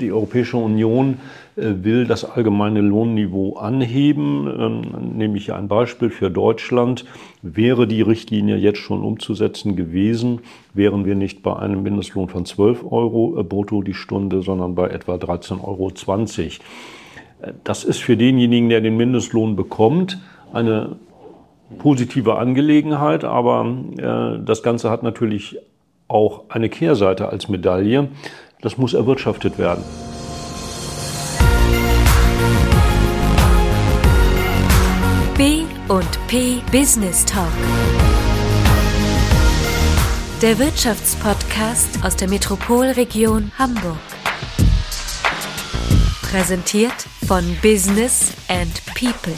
Die Europäische Union äh, will das allgemeine Lohnniveau anheben. Ähm, nehme ich ein Beispiel für Deutschland. Wäre die Richtlinie jetzt schon umzusetzen gewesen, wären wir nicht bei einem Mindestlohn von 12 Euro äh, brutto die Stunde, sondern bei etwa 13,20 Euro. Äh, das ist für denjenigen, der den Mindestlohn bekommt, eine positive Angelegenheit, aber das Ganze hat natürlich auch eine Kehrseite als Medaille. Das muss erwirtschaftet werden. B und P Business Talk. Der Wirtschaftspodcast aus der Metropolregion Hamburg. Präsentiert von Business and People.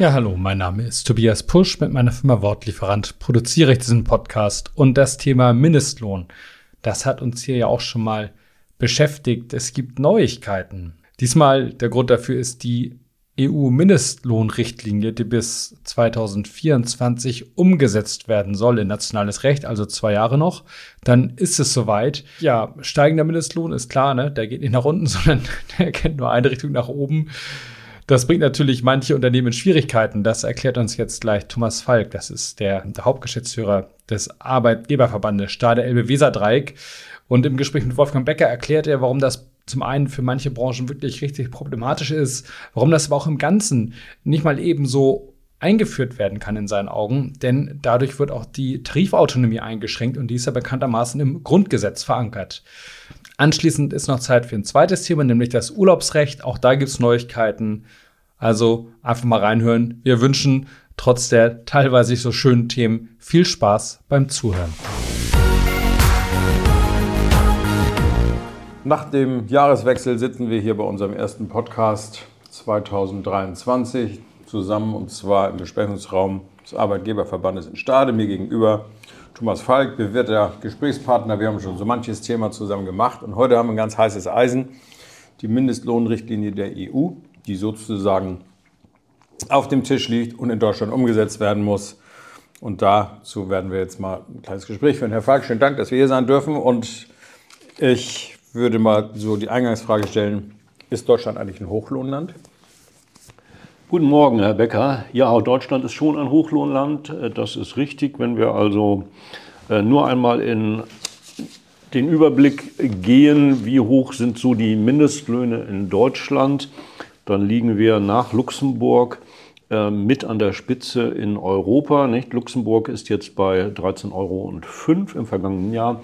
Ja, hallo, mein Name ist Tobias Pusch. Mit meiner Firma Wortlieferant produziere ich diesen Podcast und das Thema Mindestlohn. Das hat uns hier ja auch schon mal beschäftigt. Es gibt Neuigkeiten. Diesmal der Grund dafür ist die EU-Mindestlohnrichtlinie, die bis 2024 umgesetzt werden soll in nationales Recht, also zwei Jahre noch. Dann ist es soweit. Ja, steigender Mindestlohn ist klar, ne? Der geht nicht nach unten, sondern der kennt nur eine Richtung nach oben. Das bringt natürlich manche Unternehmen in Schwierigkeiten. Das erklärt uns jetzt gleich Thomas Falk. Das ist der, der Hauptgeschäftsführer des Arbeitgeberverbandes Stade Elbe Weser Dreieck. Und im Gespräch mit Wolfgang Becker erklärt er, warum das zum einen für manche Branchen wirklich richtig problematisch ist, warum das aber auch im Ganzen nicht mal eben so eingeführt werden kann in seinen Augen, denn dadurch wird auch die Tarifautonomie eingeschränkt und die ist ja bekanntermaßen im Grundgesetz verankert. Anschließend ist noch Zeit für ein zweites Thema, nämlich das Urlaubsrecht. Auch da gibt es Neuigkeiten. Also einfach mal reinhören. Wir wünschen trotz der teilweise so schönen Themen viel Spaß beim Zuhören. Nach dem Jahreswechsel sitzen wir hier bei unserem ersten Podcast 2023 zusammen und zwar im Besprechungsraum des Arbeitgeberverbandes in Stade, mir gegenüber Thomas Falk, bewährter Gesprächspartner. Wir haben schon so manches Thema zusammen gemacht und heute haben wir ein ganz heißes Eisen, die Mindestlohnrichtlinie der EU, die sozusagen auf dem Tisch liegt und in Deutschland umgesetzt werden muss. Und dazu werden wir jetzt mal ein kleines Gespräch führen. Herr Falk, schönen Dank, dass wir hier sein dürfen. Und ich würde mal so die Eingangsfrage stellen, ist Deutschland eigentlich ein Hochlohnland? Guten Morgen, Herr Becker. Ja, Deutschland ist schon ein Hochlohnland. Äh, das ist richtig. Wenn wir also äh, nur einmal in den Überblick gehen, wie hoch sind so die Mindestlöhne in Deutschland, dann liegen wir nach Luxemburg äh, mit an der Spitze in Europa. Nicht? Luxemburg ist jetzt bei 13,05 Euro im vergangenen Jahr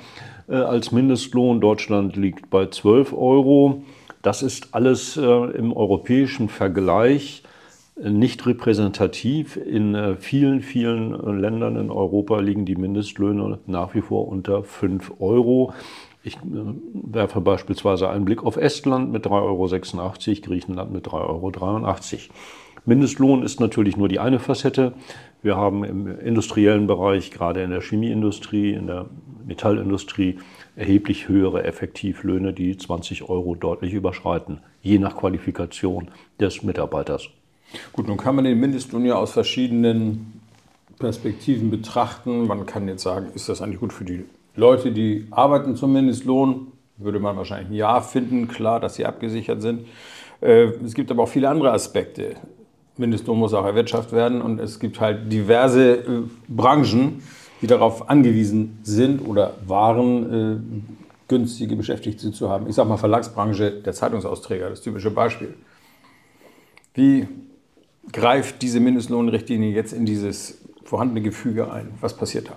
als Mindestlohn. Deutschland liegt bei 12 Euro. Das ist alles im europäischen Vergleich nicht repräsentativ. In äh, vielen, vielen äh, Ländern in Europa liegen die Mindestlöhne nach wie vor unter 5 Euro. Ich äh, werfe beispielsweise einen Blick auf Estland mit 3,86 Euro, Griechenland mit 3,83 Euro. Mindestlohn ist natürlich nur die eine Facette. Wir haben im industriellen Bereich, gerade in der Chemieindustrie, in der Metallindustrie, erheblich höhere Effektivlöhne, die 20 Euro deutlich überschreiten, je nach Qualifikation des Mitarbeiters. Gut, nun kann man den Mindestlohn ja aus verschiedenen Perspektiven betrachten. Man kann jetzt sagen, ist das eigentlich gut für die Leute, die arbeiten zum Mindestlohn? Würde man wahrscheinlich ein Ja finden, klar, dass sie abgesichert sind. Äh, es gibt aber auch viele andere Aspekte. Mindestlohn muss auch erwirtschaftet werden und es gibt halt diverse äh, Branchen, die darauf angewiesen sind oder waren, äh, günstige Beschäftigte zu haben. Ich sage mal Verlagsbranche, der Zeitungsausträger, das typische Beispiel. Wie greift diese Mindestlohnrichtlinie jetzt in dieses vorhandene Gefüge ein? Was passiert da?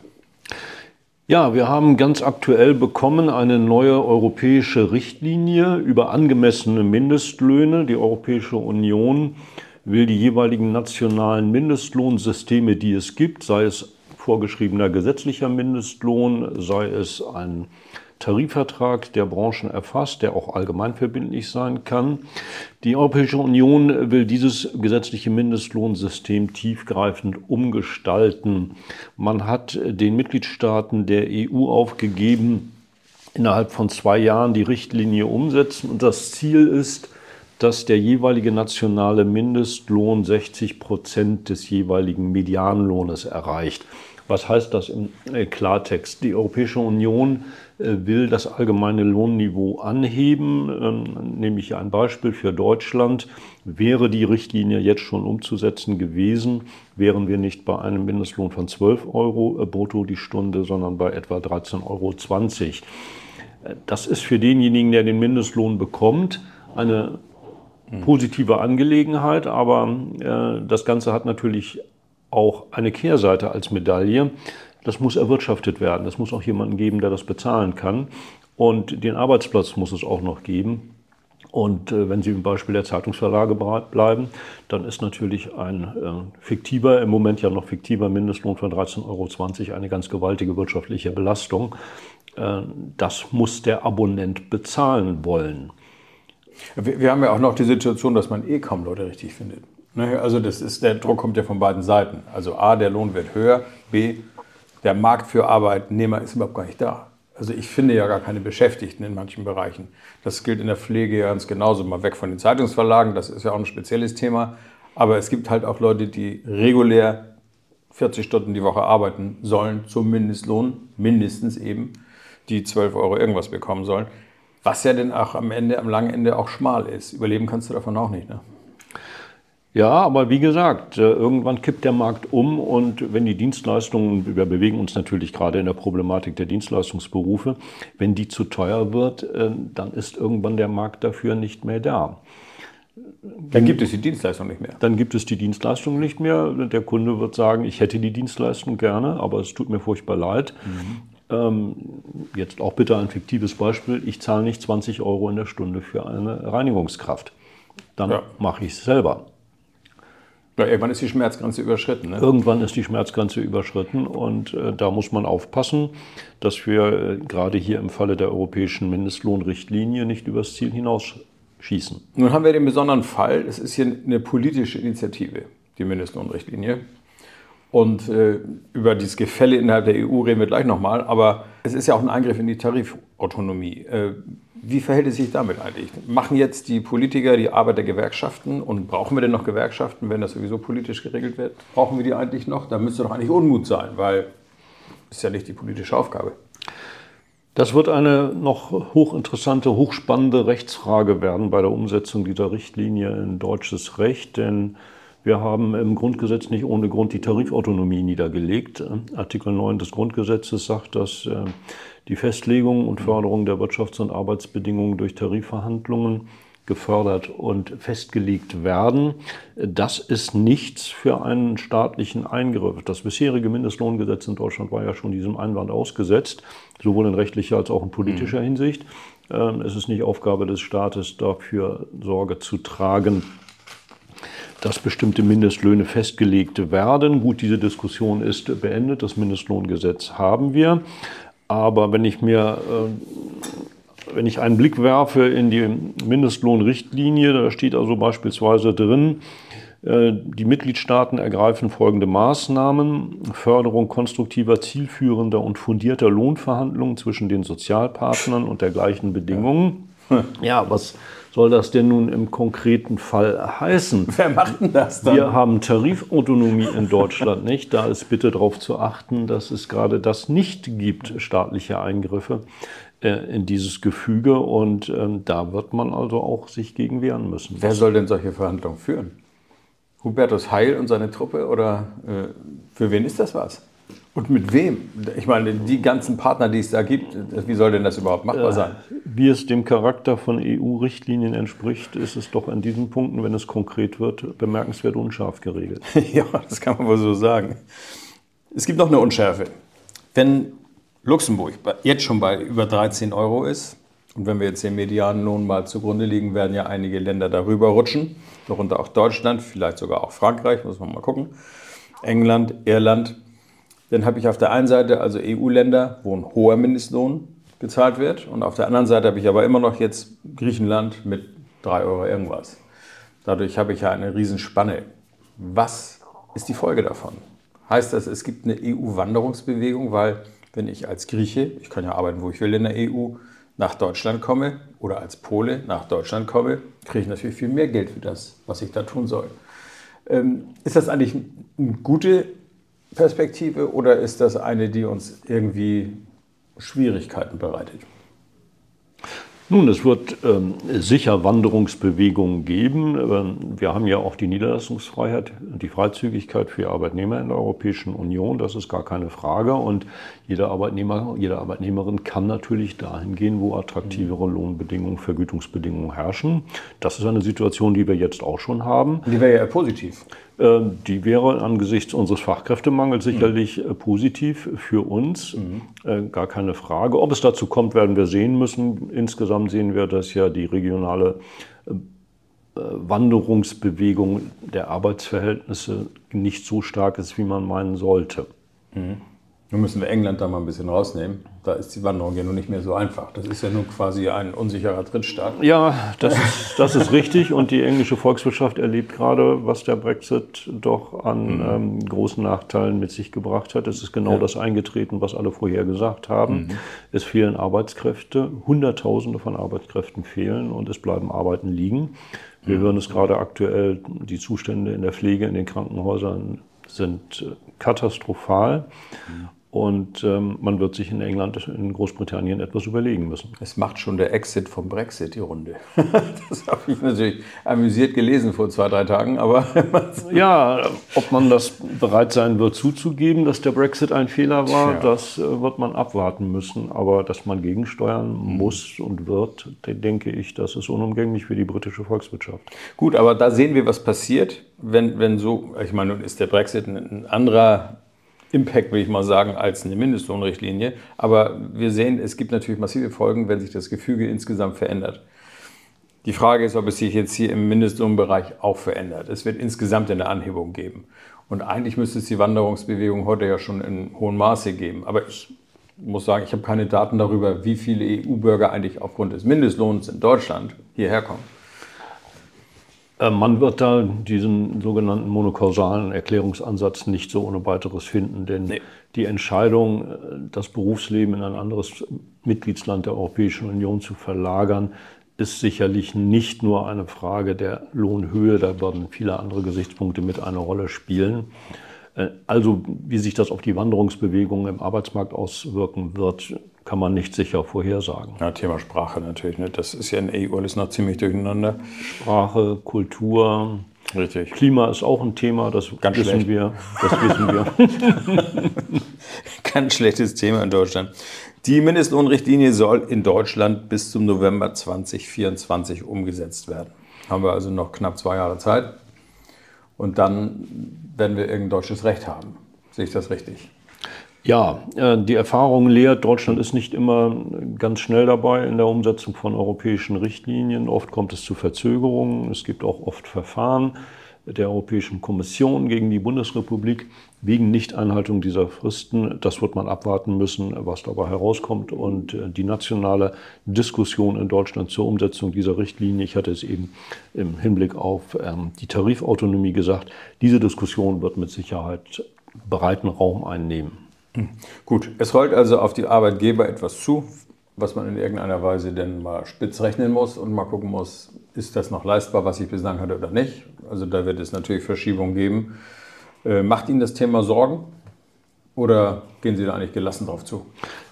Ja, wir haben ganz aktuell bekommen eine neue europäische Richtlinie über angemessene Mindestlöhne. Die Europäische Union will die jeweiligen nationalen Mindestlohnsysteme, die es gibt, sei es vorgeschriebener gesetzlicher Mindestlohn, sei es ein Tarifvertrag der Branchen erfasst, der auch allgemeinverbindlich sein kann. Die Europäische Union will dieses gesetzliche Mindestlohnsystem tiefgreifend umgestalten. Man hat den Mitgliedstaaten der EU aufgegeben, innerhalb von zwei Jahren die Richtlinie umsetzen. Und das Ziel ist, dass der jeweilige nationale Mindestlohn 60 Prozent des jeweiligen Medianlohnes erreicht. Was heißt das im Klartext? Die Europäische Union will das allgemeine Lohnniveau anheben. Ähm, nehme ich ein Beispiel für Deutschland. Wäre die Richtlinie jetzt schon umzusetzen gewesen, wären wir nicht bei einem Mindestlohn von 12 Euro brutto die Stunde, sondern bei etwa 13,20 Euro. Das ist für denjenigen, der den Mindestlohn bekommt, eine positive Angelegenheit, aber äh, das Ganze hat natürlich auch eine Kehrseite als Medaille. Das muss erwirtschaftet werden. Es muss auch jemanden geben, der das bezahlen kann. Und den Arbeitsplatz muss es auch noch geben. Und äh, wenn Sie im Beispiel der Zeitungsverlage bleiben, dann ist natürlich ein äh, fiktiver, im Moment ja noch fiktiver Mindestlohn von 13,20 Euro eine ganz gewaltige wirtschaftliche Belastung. Äh, das muss der Abonnent bezahlen wollen. Wir, wir, haben ja auch noch die Situation, dass man eh kaum Leute richtig findet. Ne? Also das ist, der Druck kommt ja von beiden Seiten. Also A, der Lohn wird höher, B, der Markt für Arbeitnehmer ist überhaupt gar nicht da. Also ich finde ja gar keine Beschäftigten in manchen Bereichen. Das gilt in der Pflege ganz genauso. Mal weg von den Zeitungsverlagen, das ist ja auch ein spezielles Thema. Aber es gibt halt auch Leute, die regulär 40 Stunden die Woche arbeiten sollen, zum Mindestlohn, mindestens eben, die 12 Euro irgendwas bekommen sollen. Was ja dann auch am Ende, am langen Ende auch schmal ist. Überleben kannst du davon auch nicht. Ne? Ja, aber wie gesagt, äh, irgendwann kippt der Markt um und wenn die Dienstleistungen, wir bewegen uns natürlich gerade in der Problematik der Dienstleistungsberufe, wenn die zu teuer wird, äh, dann ist irgendwann der Markt dafür nicht mehr da. Dann gibt es die Dienstleistung nicht mehr. Dann gibt es die Dienstleistung nicht mehr. Der Kunde wird sagen, ich hätte die Dienstleistung gerne, aber es tut mir furchtbar leid. Mhm. Ähm, jetzt auch bitte ein fiktives Beispiel. Ich zahle nicht 20 Euro in der Stunde für eine Reinigungskraft. Dann ja. mache ich es selber. Ja, irgendwann ist die Schmerzgrenze überschritten. Ne? Irgendwann ist die Schmerzgrenze überschritten und äh, da muss man aufpassen, dass wir äh, gerade hier im Falle der europäischen Mindestlohnrichtlinie nicht übers Ziel hinausschießen. Nun haben wir den besonderen Fall, es ist hier eine politische Initiative, die Mindestlohnrichtlinie. Und äh, über dieses Gefälle innerhalb der EU reden wir gleich nochmal. Aber es ist ja auch ein Eingriff in die Tarifautonomie. Wie verhält es sich damit eigentlich? Machen jetzt die Politiker die Arbeit der Gewerkschaften und brauchen wir denn noch Gewerkschaften, wenn das sowieso politisch geregelt wird? Brauchen wir die eigentlich noch? Da müsste doch eigentlich Unmut sein, weil das ist ja nicht die politische Aufgabe. Das wird eine noch hochinteressante, hochspannende Rechtsfrage werden bei der Umsetzung dieser Richtlinie in deutsches Recht, denn wir haben im Grundgesetz nicht ohne Grund die Tarifautonomie niedergelegt. Artikel 9 des Grundgesetzes sagt, dass äh, die Festlegung und Förderung der Wirtschafts- und Arbeitsbedingungen durch Tarifverhandlungen gefördert und festgelegt werden. Das ist nichts für einen staatlichen Eingriff. Das bisherige Mindestlohngesetz in Deutschland war ja schon diesem Einwand ausgesetzt, sowohl in rechtlicher als auch in politischer mhm. Hinsicht. Ähm, es ist nicht Aufgabe des Staates, dafür Sorge zu tragen, dass bestimmte Mindestlöhne festgelegt werden. Gut, diese Diskussion ist beendet. Das Mindestlohngesetz haben wir. Aber wenn ich mir, äh, wenn ich einen Blick werfe in die Mindestlohnrichtlinie, da steht also beispielsweise drin, äh, die Mitgliedstaaten ergreifen folgende Maßnahmen. Förderung konstruktiver, zielführender und fundierter Lohnverhandlungen zwischen den Sozialpartnern und der gleichen Bedingungen. Ja, was soll das denn nun im konkreten Fall heißen? Wer macht denn das dann? Wir haben Tarifautonomie in Deutschland nicht. Da ist bitte darauf zu achten, dass es gerade das nicht gibt, staatliche Eingriffe äh, in dieses Gefüge. Und ähm, da wird man also auch sich gegen wehren müssen. Wer soll denn solche Verhandlungen führen? Hubertus Heil und seine Truppe? Oder äh, für wen ist das was? Und mit wem? Ich meine, die ganzen Partner, die es da gibt, wie soll denn das überhaupt machbar sein? Wie es dem Charakter von EU-Richtlinien entspricht, ist es doch an diesen Punkten, wenn es konkret wird, bemerkenswert unscharf geregelt. ja, das kann man wohl so sagen. Es gibt noch eine Unschärfe. Wenn Luxemburg jetzt schon bei über 13 Euro ist, und wenn wir jetzt den Medianlohn mal zugrunde liegen, werden ja einige Länder darüber rutschen, darunter auch Deutschland, vielleicht sogar auch Frankreich, muss man mal gucken, England, Irland, dann habe ich auf der einen Seite also EU-Länder, wo ein hoher Mindestlohn gezahlt wird. Und auf der anderen Seite habe ich aber immer noch jetzt Griechenland mit 3 Euro irgendwas. Dadurch habe ich ja eine Riesenspanne. Was ist die Folge davon? Heißt das, es gibt eine EU-Wanderungsbewegung, weil wenn ich als Grieche, ich kann ja arbeiten, wo ich will in der EU, nach Deutschland komme oder als Pole nach Deutschland komme, kriege ich natürlich viel mehr Geld für das, was ich da tun soll. Ähm, ist das eigentlich eine gute Perspektive oder ist das eine, die uns irgendwie Schwierigkeiten bereitet? Nun, es wird ähm, sicher Wanderungsbewegungen geben. Ähm, wir haben ja auch die Niederlassungsfreiheit, die Freizügigkeit für Arbeitnehmer in der Europäischen Union. Das ist gar keine Frage. Und jeder Arbeitnehmer, jede Arbeitnehmerin kann natürlich dahin gehen, wo attraktivere Lohnbedingungen, Vergütungsbedingungen herrschen. Das ist eine Situation, die wir jetzt auch schon haben. Die wäre ja positiv. Äh, die wäre angesichts unseres Fachkräftemangels sicherlich mhm. positiv für uns, mhm. gar keine Frage. Ob es dazu kommt, werden wir sehen müssen. Insgesamt sehen wir, dass ja die regionale Wanderungsbewegung der Arbeitsverhältnisse nicht so stark ist, wie man meinen sollte. Mhm. Nun müssen wir England da mal ein bisschen rausnehmen. Da ist die Wanderung ja nun nicht mehr so einfach. Das ist ja nun quasi ein unsicherer Drittstaat. Ja, das ist, das ist richtig. Und die englische Volkswirtschaft erlebt gerade, was der Brexit doch an mhm. ähm, großen Nachteilen mit sich gebracht hat. Es ist genau ja. das eingetreten, was alle vorher gesagt haben. Mhm. Es fehlen Arbeitskräfte. Hunderttausende von Arbeitskräften fehlen und es bleiben Arbeiten liegen. Wir mhm. hören es gerade aktuell, die Zustände in der Pflege, in den Krankenhäusern sind äh, katastrophal. Und ähm, man wird sich in England, in Großbritannien etwas überlegen müssen. Es macht schon der Exit vom Brexit die Runde. das habe ich natürlich amüsiert gelesen vor zwei, drei Tagen. Aber ja, ob man das bereit sein wird zuzugeben, dass der Brexit ein Fehler war, ja. das äh, wird man abwarten müssen. Aber dass man gegensteuern mhm. muss und wird, denke ich, das ist unumgänglich für die britische Volkswirtschaft. Gut, aber da sehen wir, was passiert, wenn, wenn so, ich meine, nun ist der Brexit ein anderer Impact, will ich mal sagen, als eine Mindestlohnrichtlinie. Aber wir sehen, es gibt natürlich massive Folgen, wenn sich das Gefüge insgesamt verändert. Die Frage ist, ob es sich jetzt hier im Mindestlohnbereich auch verändert. Es wird insgesamt eine Anhebung geben. Und eigentlich müsste es die Wanderungsbewegung heute ja schon in hohem Maße geben. Aber ich muss sagen, ich habe keine Daten darüber, wie viele EU-Bürger eigentlich aufgrund des Mindestlohns in Deutschland hierher kommen. Man wird da diesen sogenannten monokausalen Erklärungsansatz nicht so ohne weiteres finden, denn nee. die Entscheidung, äh, das Berufsleben in ein anderes Mitgliedsland der Europäischen Union zu verlagern, ist sicherlich nicht nur eine Frage der Lohnhöhe, da werden viele andere Gesichtspunkte mit eine Rolle spielen. Äh, also wie sich das auf die Wanderungsbewegungen im Arbeitsmarkt auswirken wird, kann man nicht sicher vorhersagen. Ja, Thema Sprache natürlich. Ne? Das ist ja in der EU alles noch ziemlich durcheinander. Sprache, Kultur. Richtig. Klima ist auch ein Thema, das Ganz wissen schlecht. wir. Das wissen wir. Ganz schlechtes Thema in Deutschland. Die Mindestlohnrichtlinie soll in Deutschland bis zum November 2024 umgesetzt werden. Haben wir also noch knapp zwei Jahre Zeit. Und dann werden wir irgendein deutsches Recht haben. Sehe ich das richtig? Ja, äh, die Erfahrung lehrt, Deutschland ist nicht immer ganz schnell dabei in der Umsetzung von europäischen Richtlinien. Oft kommt es zu Verzögerungen. Es gibt auch oft Verfahren der Europäischen Kommission gegen die Bundesrepublik wegen Nichteinhaltung dieser Fristen. Das wird man abwarten müssen, was dabei herauskommt. Und äh, die nationale Diskussion in Deutschland zur Umsetzung dieser Richtlinie, ich hatte es eben im Hinblick auf ähm, die Tarifautonomie gesagt, diese Diskussion wird mit Sicherheit breiten Raum einnehmen. Gut, es rollt also auf die Arbeitgeber etwas zu, was man in irgendeiner Weise denn mal spitz rechnen muss und mal gucken muss, ist das noch leistbar, was ich bislang hatte oder nicht. Also da wird es natürlich Verschiebungen geben. Äh, macht Ihnen das Thema Sorgen oder gehen Sie da eigentlich gelassen drauf zu?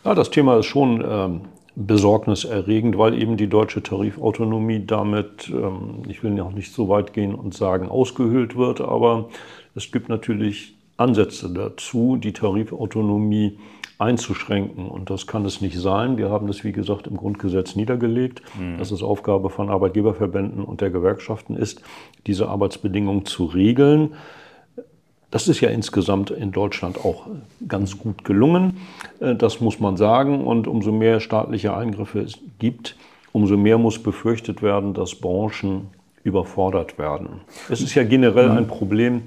Ja, das Thema ist schon ähm, besorgniserregend, weil eben die deutsche Tarifautonomie damit, ähm, ich will noch nicht so weit gehen und sagen, ausgehöhlt wird, aber es gibt natürlich Ansätze dazu, die Tarifautonomie einzuschränken. Und das kann es nicht sein. Wir haben das, wie gesagt, im Grundgesetz niedergelegt, mhm. dass es Aufgabe von Arbeitgeberverbänden und der Gewerkschaften ist, diese Arbeitsbedingungen zu regeln. Das ist ja insgesamt in Deutschland auch ganz gut gelungen. Äh, das muss man sagen. Und umso mehr staatliche Eingriffe es gibt, umso mehr muss befürchtet werden, dass Branchen überfordert werden. Es ist ja generell mhm. ein Problem,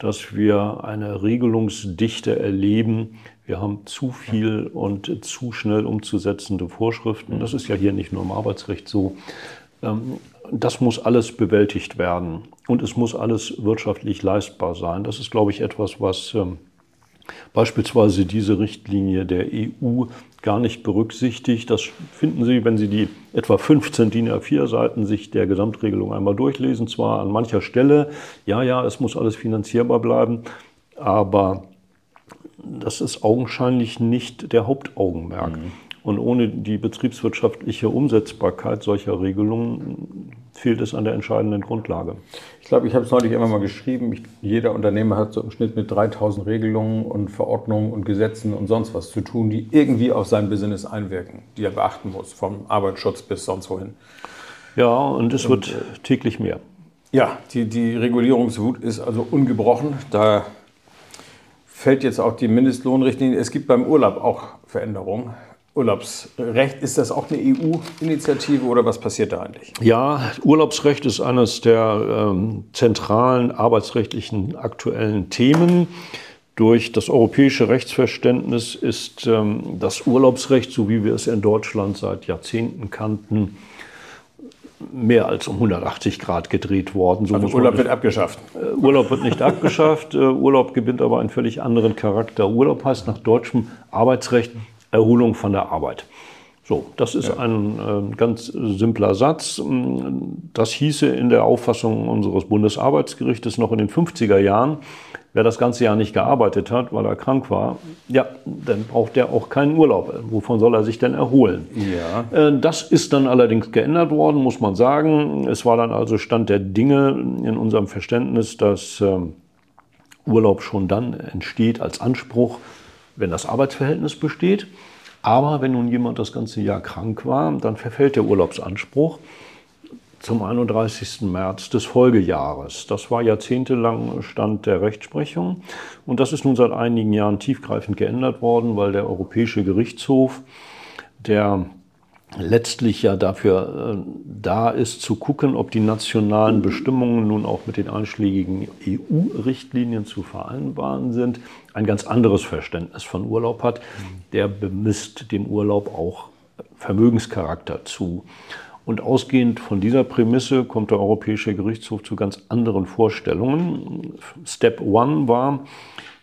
dass wir eine Regelungsdichte erleben. Wir haben zu viel und zu schnell umzusetzende Vorschriften. Das ist ja hier nicht nur im Arbeitsrecht so. Ähm, das muss alles bewältigt werden und es muss alles wirtschaftlich leistbar sein. Das ist, glaube ich, etwas, was ähm, beispielsweise diese Richtlinie der EU gar nicht berücksichtigt. Das finden Sie, wenn Sie die etwa 15 DIN A4 Seiten sich der Gesamtregelung einmal durchlesen. Zwar an mancher Stelle, ja, ja, es muss alles finanzierbar bleiben, aber das ist augenscheinlich nicht der Hauptaugenmerk. Mhm. Und ohne die betriebswirtschaftliche Umsetzbarkeit solcher Regelungen fehlt es an der entscheidenden Grundlage. Ich glaube, ich habe es neulich immer mal geschrieben, ich, jeder Unternehmer hat so im Schnitt mit 3000 Regelungen und Verordnungen und Gesetzen und sonst was zu tun, die irgendwie auf sein Business einwirken, die er beachten muss, vom Arbeitsschutz bis sonst wohin. Ja, und es wird und, täglich mehr. Ja, die, die Regulierungswut ist also ungebrochen. Da fällt jetzt auch die Mindestlohnrichtlinie. Es gibt beim Urlaub auch Veränderungen. Urlaubsrecht, ist das auch eine EU-Initiative oder was passiert da eigentlich? Ja, Urlaubsrecht ist eines der ähm, zentralen arbeitsrechtlichen aktuellen Themen. Durch das europäische Rechtsverständnis ist ähm, das Urlaubsrecht, so wie wir es in Deutschland seit Jahrzehnten kannten, mehr als um 180 Grad gedreht worden. So also Urlaub wird abgeschafft. Äh, Urlaub wird nicht abgeschafft. Äh, Urlaub gewinnt aber einen völlig anderen Charakter. Urlaub heißt nach deutschem Arbeitsrecht Erholung von der Arbeit. So, das ist ja. ein äh, ganz simpler Satz. Das hieße in der Auffassung unseres Bundesarbeitsgerichtes noch in den 50er Jahren, wer das ganze Jahr nicht gearbeitet hat, weil er krank war, ja, dann braucht der auch keinen Urlaub. Wovon soll er sich denn erholen? Ja. Äh, das ist dann allerdings geändert worden, muss man sagen. Es war dann also Stand der Dinge in unserem Verständnis, dass ähm, Urlaub schon dann entsteht als Anspruch, wenn das Arbeitsverhältnis besteht. Aber wenn nun jemand das ganze Jahr krank war, dann verfällt der Urlaubsanspruch zum 31. März des Folgejahres. Das war jahrzehntelang Stand der Rechtsprechung und das ist nun seit einigen Jahren tiefgreifend geändert worden, weil der Europäische Gerichtshof, der letztlich ja dafür äh, da ist, zu gucken, ob die nationalen Bestimmungen nun auch mit den einschlägigen EU-Richtlinien zu vereinbaren sind, ein ganz anderes Verständnis von Urlaub hat. Der bemisst dem Urlaub auch Vermögenscharakter zu. Und ausgehend von dieser Prämisse kommt der Europäische Gerichtshof zu ganz anderen Vorstellungen. Step One war,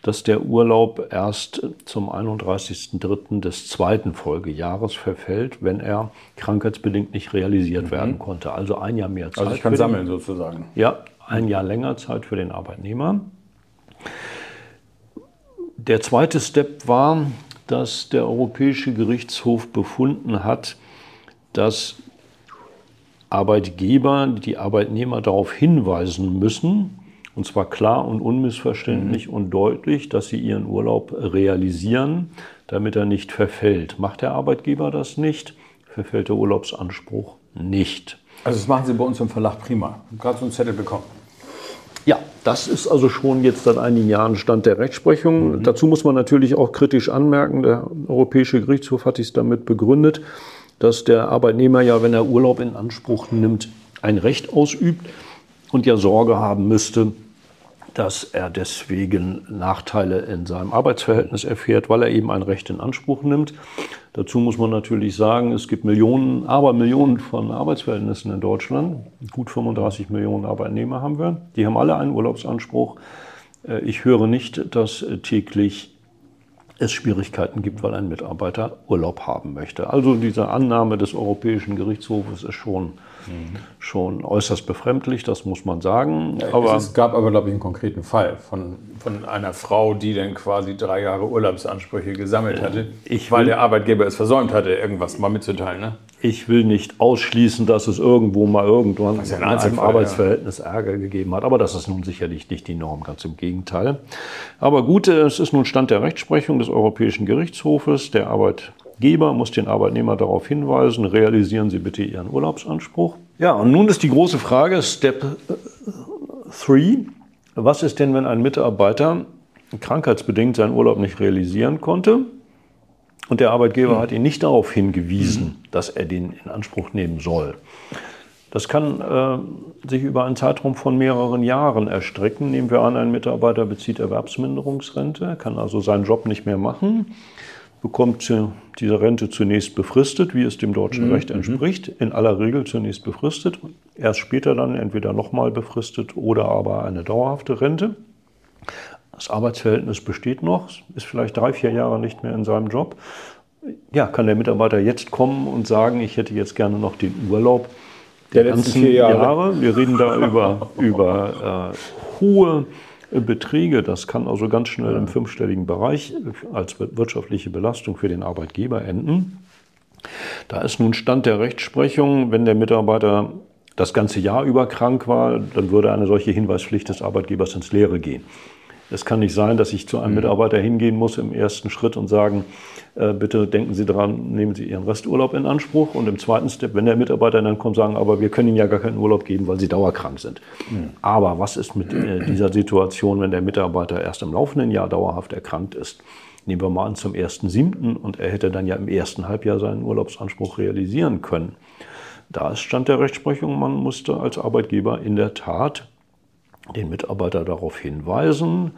dass der Urlaub erst zum 31.03. des zweiten Folgejahres verfällt, wenn er krankheitsbedingt nicht realisiert mhm. werden konnte. Also ein Jahr mehr Zeit. Also ich kann sammeln den, sozusagen. Ja, ein Jahr länger Zeit für den Arbeitnehmer. Der zweite Step war, dass der Europäische Gerichtshof befunden hat, dass Arbeitgeber die Arbeitnehmer darauf hinweisen müssen, und zwar klar und unmissverständlich mhm. und deutlich, dass sie ihren Urlaub realisieren, damit er nicht verfällt. Macht der Arbeitgeber das nicht, verfällt der Urlaubsanspruch nicht. Also das machen Sie bei uns im Verlag prima. Gerade so einen Zettel bekommen. Ja, das ist also schon jetzt seit einigen Jahren Stand der Rechtsprechung. Mhm. Dazu muss man natürlich auch kritisch anmerken, der Europäische Gerichtshof hat es damit begründet, dass der Arbeitnehmer ja, wenn er Urlaub in Anspruch nimmt, ein Recht ausübt und ja Sorge haben müsste, dass er deswegen Nachteile in seinem Arbeitsverhältnis erfährt, weil er eben ein Recht in Anspruch nimmt. Dazu muss man natürlich sagen, es gibt Millionen, aber Millionen von Arbeitsverhältnissen in Deutschland. Gut 35 Millionen Arbeitnehmer haben wir. Die haben alle einen Urlaubsanspruch. Äh, ich höre nicht, dass täglich es Schwierigkeiten gibt, weil ein Mitarbeiter Urlaub haben möchte. Also diese Annahme des Europäischen Gerichtshofes ist schon schon äußerst befremdlich, das muss man sagen. Aber es gab aber, glaube ich, einen konkreten Fall von, von einer Frau, die dann quasi drei Jahre Urlaubsansprüche gesammelt hatte, ich weil der Arbeitgeber es versäumt hatte, irgendwas mal mitzuteilen. Ne? Ich will nicht ausschließen, dass es irgendwo mal irgendwann ja in einem Arbeitsverhältnis ja. Ärger gegeben hat, aber das ist nun sicherlich nicht die Norm, ganz im Gegenteil. Aber gut, es ist nun Stand der Rechtsprechung des Europäischen Gerichtshofes. Der Arbeit Geber muss den Arbeitnehmer darauf hinweisen, realisieren Sie bitte Ihren Urlaubsanspruch. Ja, und nun ist die große Frage, Step 3, äh, was ist denn, wenn ein Mitarbeiter krankheitsbedingt seinen Urlaub nicht realisieren konnte und der Arbeitgeber hm. hat ihn nicht darauf hingewiesen, dass er den in Anspruch nehmen soll? Das kann äh, sich über einen Zeitraum von mehreren Jahren erstrecken. Nehmen wir an, ein Mitarbeiter bezieht Erwerbsminderungsrente, kann also seinen Job nicht mehr machen bekommt diese Rente zunächst befristet, wie es dem deutschen mhm. Recht entspricht, in aller Regel zunächst befristet, erst später dann entweder nochmal befristet oder aber eine dauerhafte Rente. Das Arbeitsverhältnis besteht noch, ist vielleicht drei, vier Jahre nicht mehr in seinem Job. Ja, kann der Mitarbeiter jetzt kommen und sagen, ich hätte jetzt gerne noch den Urlaub der, der letzten vier Jahre. Jahre. Wir reden da über, über äh, hohe Beträge. Das kann also ganz schnell im fünfstelligen Bereich als wirtschaftliche Belastung für den Arbeitgeber enden. Da ist nun Stand der Rechtsprechung, wenn der Mitarbeiter das ganze Jahr über krank war, dann würde eine solche Hinweispflicht des Arbeitgebers ins Leere gehen. Es kann nicht sein, dass ich zu einem mhm. Mitarbeiter hingehen muss im ersten Schritt und sagen, äh, bitte denken Sie daran, nehmen Sie Ihren Resturlaub in Anspruch. Und im zweiten Step, wenn der Mitarbeiter dann kommt, sagen, aber wir können Ihnen ja gar keinen Urlaub geben, weil Sie dauerkrank sind. Mhm. Aber was ist mit äh, dieser Situation, wenn der Mitarbeiter erst im laufenden Jahr dauerhaft erkrankt ist? Nehmen wir mal an zum 1.7. und er hätte dann ja im ersten Halbjahr seinen Urlaubsanspruch realisieren können. Da ist Stand der Rechtsprechung, man musste als Arbeitgeber in der Tat den Mitarbeiter darauf hinweisen.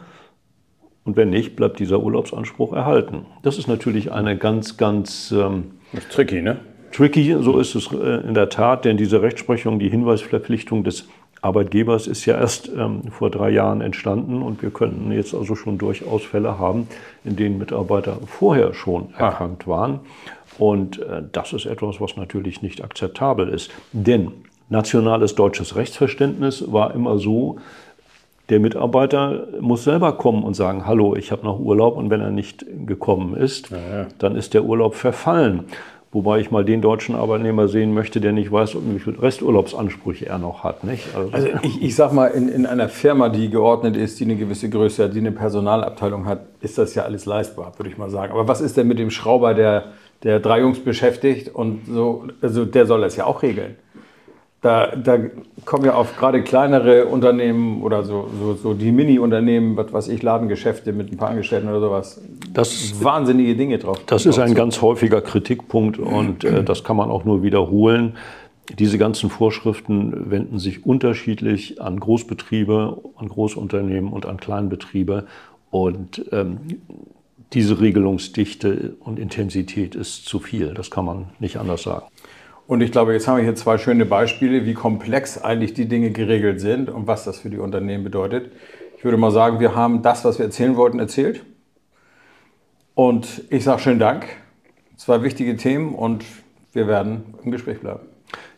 Und wenn nicht, bleibt dieser Urlaubsanspruch erhalten. Das ist natürlich eine ganz, ganz ähm, tricky, ne? Tricky, so ist es äh, in der Tat, denn diese Rechtsprechung, die Hinweisverpflichtung des Arbeitgebers ist ja erst ähm, vor drei Jahren entstanden und wir könnten jetzt also schon durchaus Fälle haben, in denen Mitarbeiter vorher schon ah. erkrankt waren. Und äh, das ist etwas, was natürlich nicht akzeptabel ist. Denn nationales deutsches Rechtsverständnis war immer so, der Mitarbeiter muss selber kommen und sagen, hallo, ich habe noch Urlaub und wenn er nicht gekommen ist, ja, ja. dann ist der Urlaub verfallen. Wobei ich mal den deutschen Arbeitnehmer sehen möchte, der nicht weiß, wie viele Resturlaubsansprüche er noch hat. Nicht? Also, also ich, ich sag mal, in, in einer Firma, die geordnet ist, die eine gewisse Größe hat, die eine Personalabteilung hat, ist das ja alles leistbar, würde ich mal sagen. Aber was ist denn mit dem Schrauber, der, der drei Jungs beschäftigt und so, also der soll das ja auch regeln. Da, da kommen ja auf gerade kleinere Unternehmen oder so, so, so die Mini-Unternehmen, was weiß ich, Ladengeschäfte mit ein paar Angestellten oder sowas. Das wahnsinnige Dinge drauf. Das ist ein ganz häufiger Kritikpunkt und äh, das kann man auch nur wiederholen. Diese ganzen Vorschriften wenden sich unterschiedlich an Großbetriebe, an Großunternehmen und an Kleinbetriebe. Und ähm, diese Regelungsdichte und Intensität ist zu viel. Das kann man nicht anders sagen. Und ich glaube, jetzt haben wir hier zwei schöne Beispiele, wie komplex eigentlich die Dinge geregelt sind und was das für die Unternehmen bedeutet. Ich würde mal sagen, wir haben das, was wir erzählen wollten, erzählt. Und ich sage schönen Dank. Zwei wichtige Themen und wir werden im Gespräch bleiben.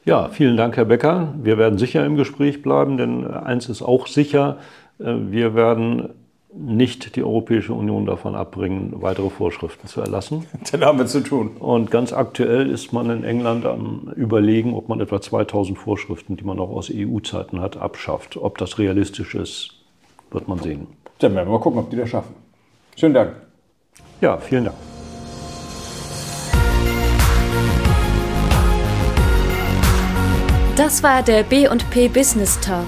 Ja, vielen Dank, Herr Becker. Wir werden sicher im Gespräch bleiben, denn eins ist auch sicher, äh, wir werden nicht die Europäische Union davon abbringen, weitere Vorschriften zu erlassen. Dann haben wir zu tun. Und ganz aktuell ist man in England am Überlegen, ob man etwa 2000 Vorschriften, die man noch aus EU-Zeiten hat, abschafft. Ob das realistisch ist, wird man sehen. Dann werden wir mal gucken, ob die das schaffen. Schönen Dank. Ja, vielen Dank. Das war der B&P Business Talk